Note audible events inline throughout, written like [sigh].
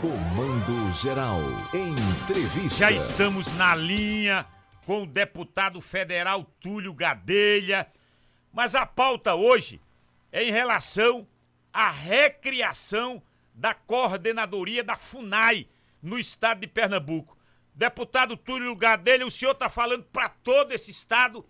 Comando Geral. Entrevista. Já estamos na linha com o deputado federal Túlio Gadelha. Mas a pauta hoje é em relação à recriação da coordenadoria da FUNAI no estado de Pernambuco. Deputado Túlio Gadelha, o senhor está falando para todo esse estado,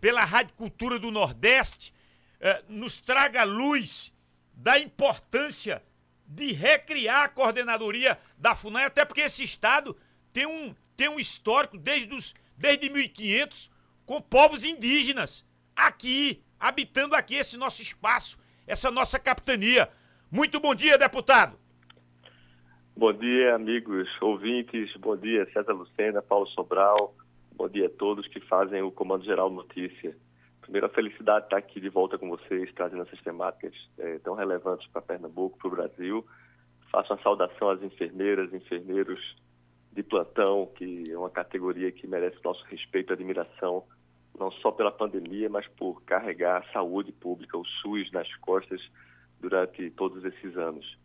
pela Rádio Cultura do Nordeste, eh, nos traga luz da importância de recriar a coordenadoria da FUNAI, até porque esse estado tem um, tem um histórico desde, os, desde 1500 com povos indígenas aqui, habitando aqui esse nosso espaço, essa nossa capitania. Muito bom dia, deputado. Bom dia, amigos ouvintes. Bom dia, César Lucena, Paulo Sobral. Bom dia a todos que fazem o Comando Geral Notícia. Primeiro, a felicidade de estar aqui de volta com vocês, trazendo essas temáticas é, tão relevantes para Pernambuco, para o Brasil. Faço uma saudação às enfermeiras, enfermeiros de plantão, que é uma categoria que merece nosso respeito e admiração, não só pela pandemia, mas por carregar a saúde pública, o SUS, nas costas durante todos esses anos.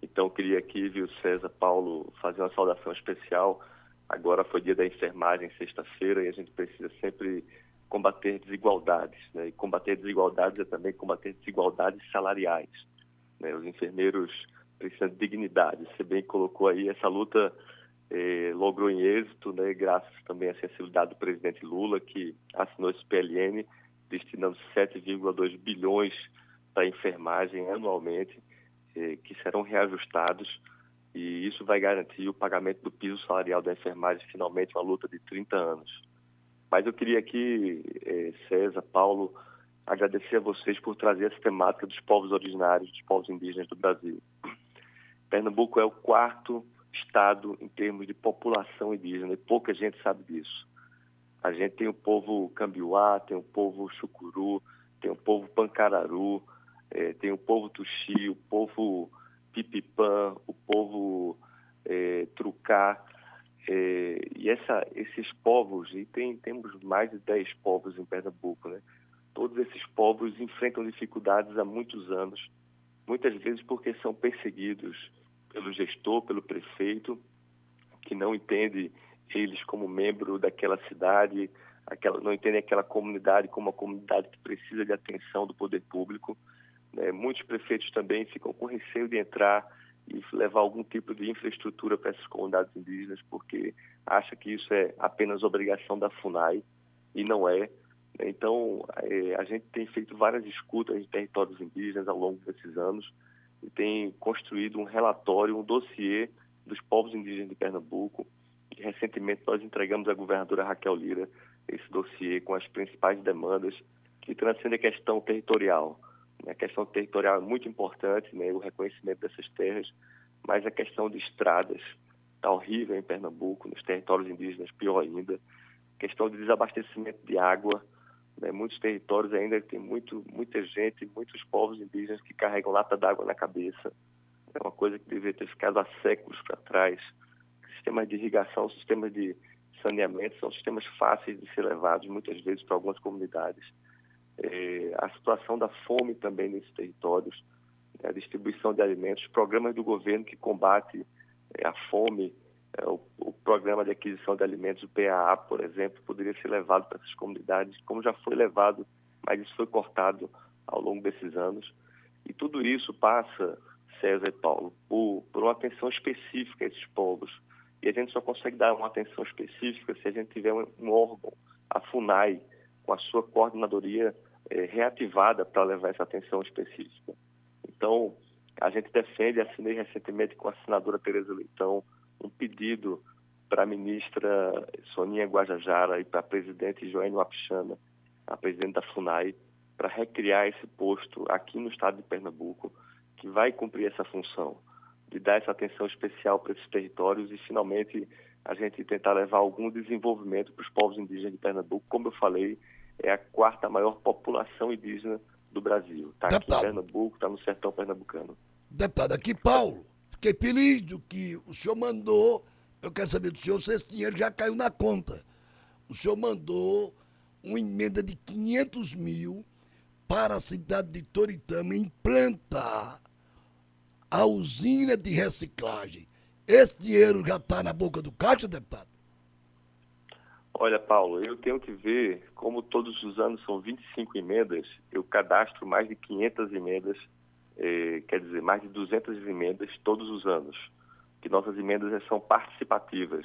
Então, queria aqui, viu, César, Paulo, fazer uma saudação especial. Agora foi dia da enfermagem, sexta-feira, e a gente precisa sempre combater desigualdades. Né? E combater desigualdades é também combater desigualdades salariais. Né? Os enfermeiros precisam de dignidade. Você bem colocou aí, essa luta eh, logrou em êxito, né? graças também à sensibilidade do presidente Lula, que assinou esse PLN, destinando 7,2 bilhões para enfermagem anualmente, eh, que serão reajustados e isso vai garantir o pagamento do piso salarial da enfermagem, finalmente uma luta de 30 anos. Mas eu queria aqui, eh, César, Paulo, agradecer a vocês por trazer essa temática dos povos originários, dos povos indígenas do Brasil. Pernambuco é o quarto estado em termos de população indígena e pouca gente sabe disso. A gente tem o povo Cambiuá, tem o povo Chucuru, tem o povo Pancararu, eh, tem o povo Tuxi, o povo Pipipã, o povo eh, Trucá. É, e essa, esses povos, e tem, temos mais de 10 povos em Pernambuco, né? todos esses povos enfrentam dificuldades há muitos anos, muitas vezes porque são perseguidos pelo gestor, pelo prefeito, que não entende eles como membro daquela cidade, aquela, não entende aquela comunidade como uma comunidade que precisa de atenção do poder público. Né? Muitos prefeitos também ficam com receio de entrar e levar algum tipo de infraestrutura para essas comunidades indígenas, porque acha que isso é apenas obrigação da FUNAI e não é. Então, é, a gente tem feito várias escutas em territórios indígenas ao longo desses anos e tem construído um relatório, um dossiê dos povos indígenas de Pernambuco. E recentemente nós entregamos à governadora Raquel Lira esse dossiê com as principais demandas que transcendem a questão territorial a questão territorial é muito importante, né, o reconhecimento dessas terras, mas a questão de estradas está horrível em Pernambuco, nos territórios indígenas, pior ainda. A questão de desabastecimento de água, né, muitos territórios ainda tem muito, muita gente, muitos povos indígenas que carregam lata d'água na cabeça. É uma coisa que deveria ter ficado há séculos para trás. Sistemas de irrigação, sistemas de saneamento são sistemas fáceis de ser levados, muitas vezes, para algumas comunidades é, a situação da fome também nesses territórios, né, a distribuição de alimentos, programas do governo que combate é, a fome, é, o, o, programa de aquisição de alimentos, o PAA, por exemplo, poderia ser levado para essas comunidades, como já foi levado, mas isso foi cortado ao longo desses anos. E tudo isso passa, César e Paulo, por, por uma atenção específica a esses povos. E a gente só consegue dar uma atenção específica se a gente tiver um, um órgão, a FUNAI, com a sua coordenadoria é, reativada para levar essa atenção específica. Então, a gente defende, assinei recentemente com a senadora Tereza Leitão, um pedido para a ministra Soninha Guajajara e para a presidente Joênia Wapichana, a presidente da FUNAI, para recriar esse posto aqui no estado de Pernambuco, que vai cumprir essa função de dar essa atenção especial para esses territórios e, finalmente, a gente tentar levar algum desenvolvimento para os povos indígenas de Pernambuco. Como eu falei, é a quarta maior população indígena do Brasil. Está aqui em Pernambuco, está no sertão pernambucano. Deputado, aqui Paulo, fiquei feliz do que o senhor mandou. Eu quero saber do senhor se esse dinheiro já caiu na conta. O senhor mandou uma emenda de 500 mil para a cidade de Toritama implantar a usina de reciclagem. esse dinheiro já está na boca do caixa, deputado? Olha, Paulo, eu tenho que ver, como todos os anos são 25 emendas, eu cadastro mais de 500 emendas, eh, quer dizer, mais de 200 emendas todos os anos, que nossas emendas são participativas,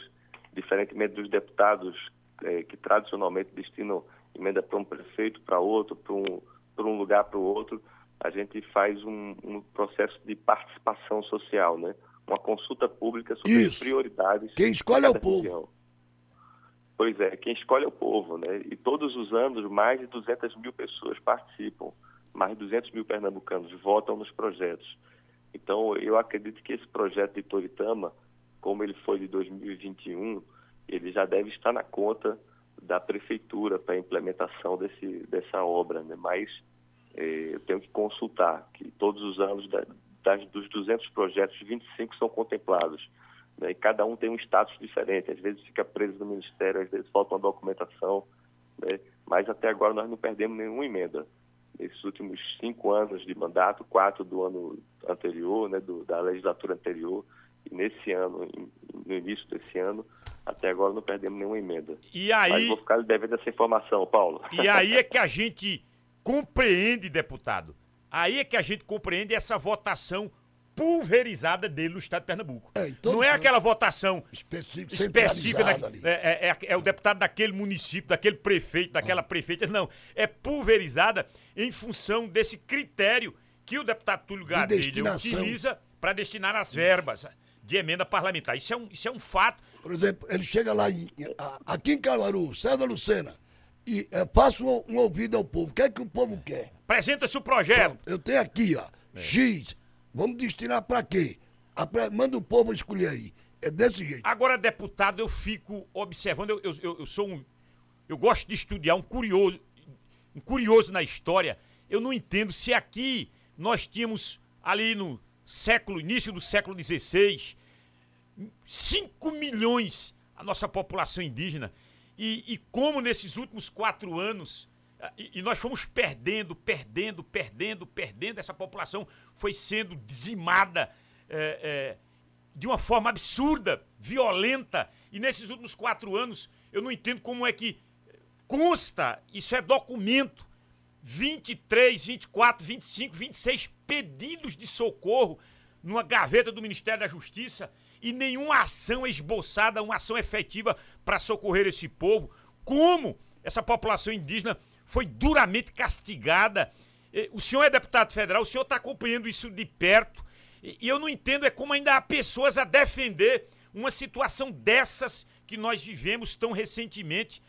diferentemente dos deputados eh, que tradicionalmente destinam emenda para um prefeito, para outro, para um, para um lugar, para o outro, a gente faz um, um, processo de participação social, né? Uma consulta pública sobre Isso. as prioridades. Quem escolhe é o povo. Região. Pois é, quem escolhe é o povo, né? E todos os anos mais de 200 mil pessoas participam, mais de 200 mil pernambucanos votam nos projetos. Então, eu acredito que esse projeto de Toritama, como ele foi de 2021, ele já deve estar na conta da prefeitura para a implementação desse, dessa obra, né? Mas eh, eu tenho que consultar que todos os anos da, das, dos 200 projetos, 25 são contemplados. Né? E cada um tem um status diferente. Às vezes fica preso no Ministério, às vezes falta uma documentação. Né? Mas até agora nós não perdemos nenhuma emenda. Nesses últimos cinco anos de mandato, quatro do ano anterior, né? Do, da legislatura anterior, e nesse ano, no início desse ano, até agora não perdemos nenhuma emenda. E aí... Mas vou ficar devendo essa informação, Paulo. E aí é que a gente compreende, deputado. Aí é que a gente compreende essa votação pulverizada dele no estado de Pernambuco. É, não é aquela votação específica, específica da, é, é, é, o deputado daquele município, daquele prefeito, daquela ah. prefeita, não. É pulverizada em função desse critério que o deputado Túlio Gadelha utiliza para destinar as verbas de emenda parlamentar. Isso é um, isso é um fato. Por exemplo, ele chega lá em, aqui em Caruaru, César Lucena, e é, faça um, um, ouvido ao povo. O que é que o povo quer? Apresenta-se o projeto. Pronto, eu tenho aqui, ó, é. X Vamos destinar para quê? Manda o povo escolher aí. É desse jeito. Agora, deputado, eu fico observando, eu, eu, eu sou um. Eu gosto de estudar, um curioso, um curioso na história. Eu não entendo se aqui nós tínhamos ali no século, início do século XVI, 5 milhões a nossa população indígena. E, e como nesses últimos quatro anos e, nós fomos perdendo, perdendo, perdendo, perdendo. Essa população foi sendo dizimada é, é, de uma forma absurda, violenta. E nesses últimos quatro anos, eu não entendo como é que consta, isso é documento, 23, 24, 25, 26 pedidos de socorro numa gaveta do Ministério da Justiça e nenhuma ação esboçada, uma ação efetiva para socorrer esse povo. Como essa população indígena foi duramente castigada. O senhor é deputado federal, o senhor está acompanhando isso de perto. E eu não entendo é como ainda há pessoas a defender uma situação dessas que nós vivemos tão recentemente.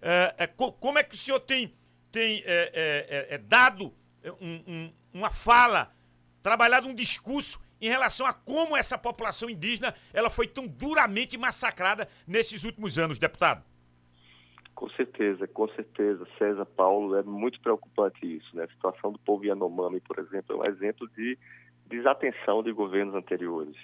É, é, como é que o senhor tem, tem é, é, é dado um, um, uma fala, trabalhado um discurso em relação a como essa população indígena ela foi tão duramente massacrada nesses últimos anos, deputado? Com certeza, com certeza. César Paulo, é muito preocupante isso. Né? A situação do povo Yanomami, por exemplo, é um exemplo de desatenção de governos anteriores.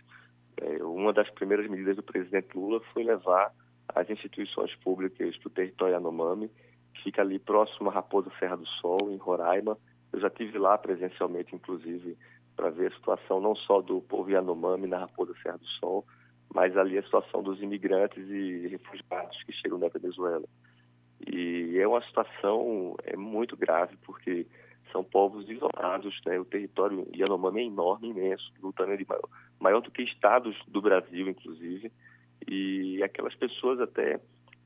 É, uma das primeiras medidas do presidente Lula foi levar as instituições públicas para o território Yanomami, que fica ali próximo a Raposa Serra do Sol, em Roraima. Eu já tive lá presencialmente, inclusive, para ver a situação não só do povo Yanomami na Raposa Serra do Sol, mas ali a situação dos imigrantes e refugiados que chegam da Venezuela. E é uma situação é muito grave, porque são povos isolados, né? o território Yanomami é enorme, imenso, do tamanho de maior, maior do que estados do Brasil, inclusive, e aquelas pessoas até,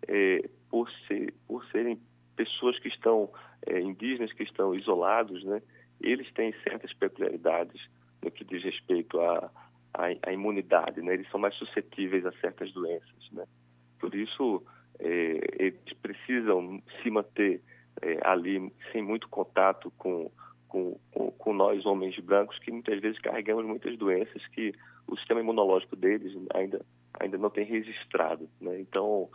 é, por, ser, por serem pessoas que estão, é, indígenas que estão isolados, né? eles têm certas peculiaridades no que diz respeito à, à, à imunidade, né? eles são mais suscetíveis a certas doenças. Né? Por isso, é, eles precisam se manter é, ali sem muito contato com, com, com, com, nós, homens brancos, que muitas vezes carregamos muitas doenças que o sistema imunológico deles ainda, ainda não tem registrado. Né? Então,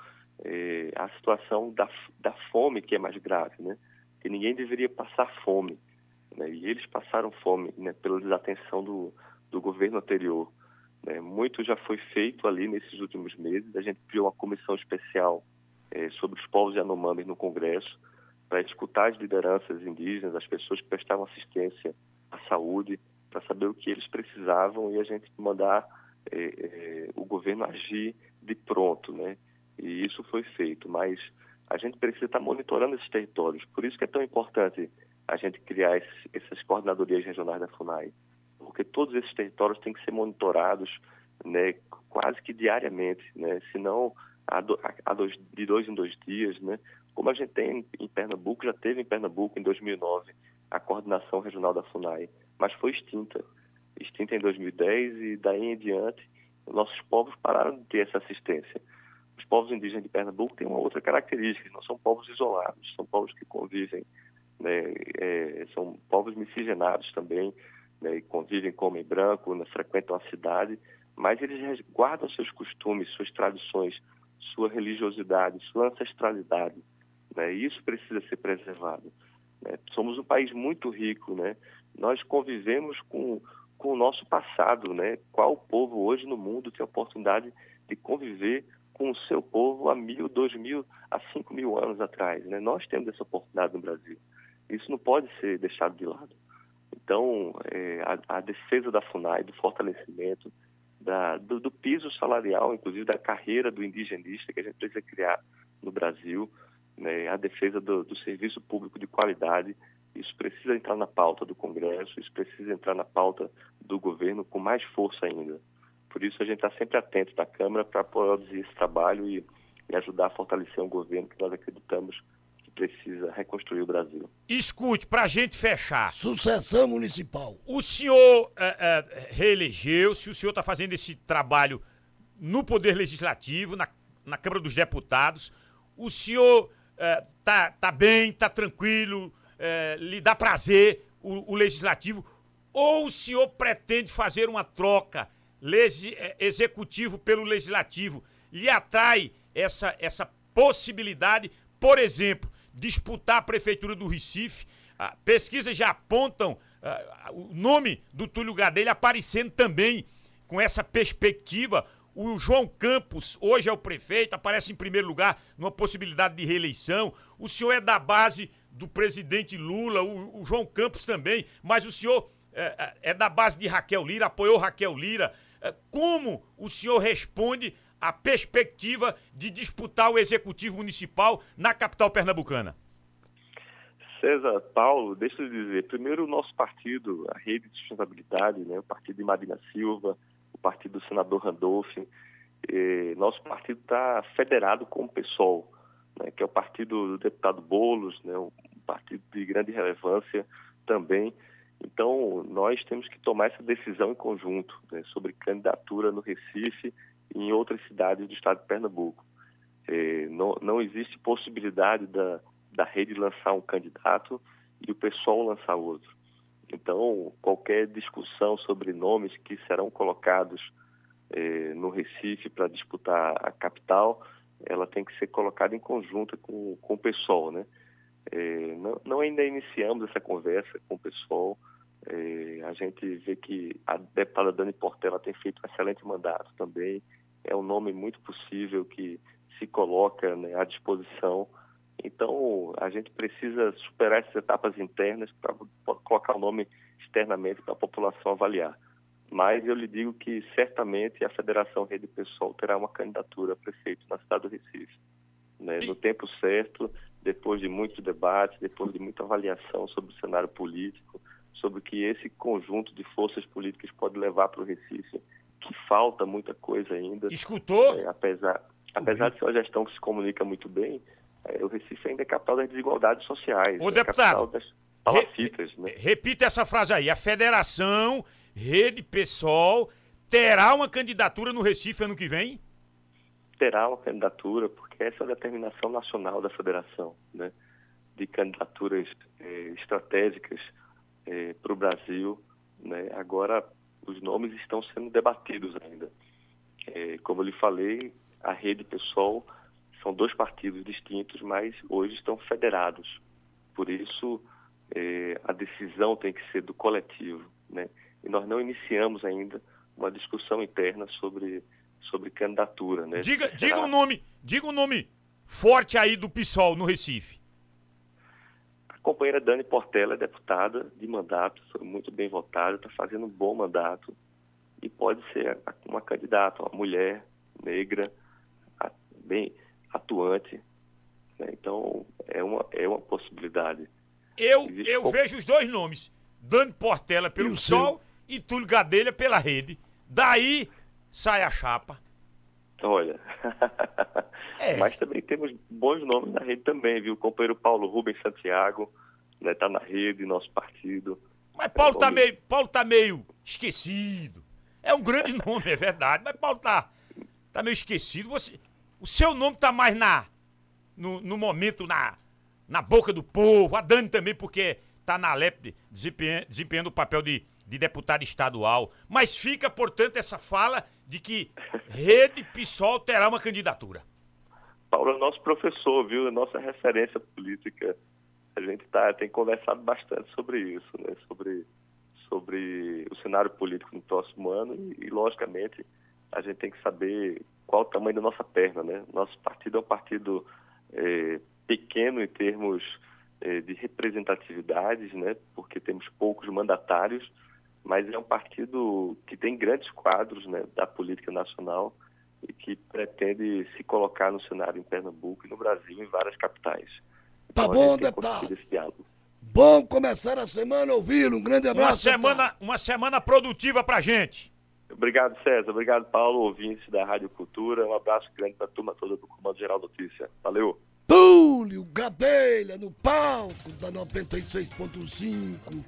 é, a situação da, da fome que é mais grave, né? que ninguém deveria passar fome. Né? E eles passaram fome né? pela desatenção do, do governo anterior. Né? Muito já foi feito ali nesses últimos meses. A gente criou uma comissão especial é, sobre os povos Yanomami no Congresso para escutar as lideranças indígenas, as pessoas que prestavam assistência à saúde, para saber o que eles precisavam e a gente mandar é, o governo agir de pronto, né? E isso foi feito, mas a gente precisa estar monitorando esses territórios. Por isso que é tão importante a gente criar essas coordenadorias regionais da FUNAI, porque todos esses territórios têm que ser monitorados, né, quase que diariamente, né? Senão a, a dois, de dois em dois dias, né? Como a gente tem em Pernambuco, já teve em Pernambuco em 2009 a coordenação regional da FUNAI, mas foi extinta. Extinta em 2010 e daí em diante nossos povos pararam de ter essa assistência. Os povos indígenas de Pernambuco têm uma outra característica, não são povos isolados, são povos que convivem, né, é, são povos miscigenados também, né, convivem, comem branco, né, frequentam a cidade, mas eles guardam seus costumes, suas tradições, sua religiosidade, sua ancestralidade. Né, e isso precisa ser preservado. Né? Somos um país muito rico, né? Nós convivemos com, com o nosso passado, né? Qual povo hoje no mundo tem a oportunidade de conviver com o seu povo há mil, dois mil, há cinco mil anos atrás, né? Nós temos essa oportunidade no Brasil. Isso não pode ser deixado de lado. Então, é, a, a, defesa da FUNAI, do fortalecimento, da, do, do, piso salarial, inclusive da carreira do indigenista que a gente precisa criar no Brasil, né, a defesa do, do, serviço público de qualidade. Isso precisa entrar na pauta do Congresso, isso precisa entrar na pauta do governo com mais força ainda. Por isso a gente está sempre atento da Câmara para produzir esse trabalho e, e ajudar a fortalecer um governo que nós acreditamos precisa reconstruir o Brasil. Escute, para a gente fechar. Sucessão municipal. O senhor é, é, reelegeu-se, o senhor está fazendo esse trabalho no Poder Legislativo, na, na Câmara dos Deputados. O senhor é, tá, tá bem, tá tranquilo, é, lhe dá prazer o, o, legislativo, ou o senhor pretende fazer uma troca legi, é, executivo pelo legislativo? Lhe atrai essa, essa possibilidade, por exemplo, disputar a prefeitura do Recife? Ah, pesquisas já apontam ah, o nome do Túlio Gadelha aparecendo também com essa perspectiva o João Campos, hoje é o prefeito, aparece em primeiro lugar numa possibilidade de reeleição. O senhor é da base do presidente Lula, o, o João Campos também, mas o senhor é, é, da base de Raquel Lira, apoiou Raquel Lira. É, como o senhor responde à perspectiva de disputar o executivo municipal na capital pernambucana? César, Paulo, deixa eu dizer, primeiro o nosso partido, a Rede de Sustentabilidade, né, o partido de Marina Silva, partido do senador Randolph. nosso partido está federado com o PSOL, né, que é o partido do deputado Bolos, né, um partido de grande relevância também. Então, nós temos que tomar essa decisão em conjunto né, sobre candidatura no Recife em outras cidades do estado de Pernambuco. É, não, não existe possibilidade da, da rede lançar um candidato e o PSOL lançar outro. Então, qualquer discussão sobre nomes que serão colocados eh, no Recife para disputar a capital, ela tem que ser colocada em conjunto com, com o pessoal, né? Eh, não, não, ainda iniciamos essa conversa com o pessoal. Eh, a gente vê que a deputada Dani Portela tem feito um excelente mandato também. É um nome muito possível que se coloca né, à disposição então, a gente precisa superar essas etapas internas para colocar o nome externamente para a população avaliar. Mas eu lhe digo que certamente a Federação Rede Pessoal terá uma candidatura a prefeito na cidade do Recife. Né? No tempo certo, depois de muito debate, depois de muita avaliação sobre o cenário político, sobre o que esse conjunto de forças políticas pode levar para o Recife, que falta muita coisa ainda. Escutou? É, apesar, apesar de ser uma gestão que se comunica muito bem, é, o Recife ainda é capital das desigualdades sociais. O é deputado, das palafitas, re, né? Repita essa frase aí. A federação, Rede Pessoal, terá uma candidatura no Recife ano que vem? Terá uma candidatura, porque essa é a determinação nacional da federação, né? De candidaturas eh, estratégicas eh, para o Brasil. Né? Agora, os nomes estão sendo debatidos ainda. Eh, como eu lhe falei, a Rede Pessoal são dois partidos distintos, mas hoje estão federados. Por isso, é, a decisão tem que ser do coletivo. Né? E nós não iniciamos ainda uma discussão interna sobre, sobre candidatura. Né? Diga, diga um nome, diga um nome forte aí do PSOL no Recife. A companheira Dani Portela é deputada de mandato, foi muito bem votada, está fazendo um bom mandato. e pode ser uma candidata, uma mulher negra, bem atuante. Né? Então, é uma, é uma possibilidade. Eu, eu vejo os dois nomes, Dani Portela pelo Sol e Túlio Gadelha pela Rede. Daí sai a chapa. Olha, [laughs] é. mas também temos bons nomes na rede também, viu? O companheiro Paulo Rubens Santiago, né, tá na rede, nosso partido. Mas Paulo, é tá meio, Paulo tá meio esquecido. É um grande [laughs] nome, é verdade, mas Paulo tá, tá meio esquecido. Você, o seu nome tá mais na no, no momento na, na boca do povo. A Dani também, porque tá na LEP desempenhando, desempenhando o papel de, de deputado estadual. Mas fica, portanto, essa fala de que Rede PSOL terá uma candidatura. Paulo é nosso professor, viu? É nossa referência política. A gente tá, tem conversado bastante sobre isso, né? Sobre, sobre o cenário político no próximo ano e, e, logicamente, a gente tem que saber qual o tamanho da nossa perna, né? Nosso partido é um partido é, pequeno em termos é, de representatividades, né? Porque temos poucos mandatários, mas é um partido que tem grandes quadros né, da política nacional e que pretende se colocar no cenário em Pernambuco e no Brasil, em várias capitais. Tá então, bom, deputado. Bom começar a semana ouvindo. Um grande abraço. Uma semana, uma semana produtiva pra gente. Obrigado, César. Obrigado, Paulo, ouvintes da Rádio Cultura. Um abraço grande para a turma toda do Comando Geral Notícia. Valeu. Túlio Gadelha no palco da 96.5.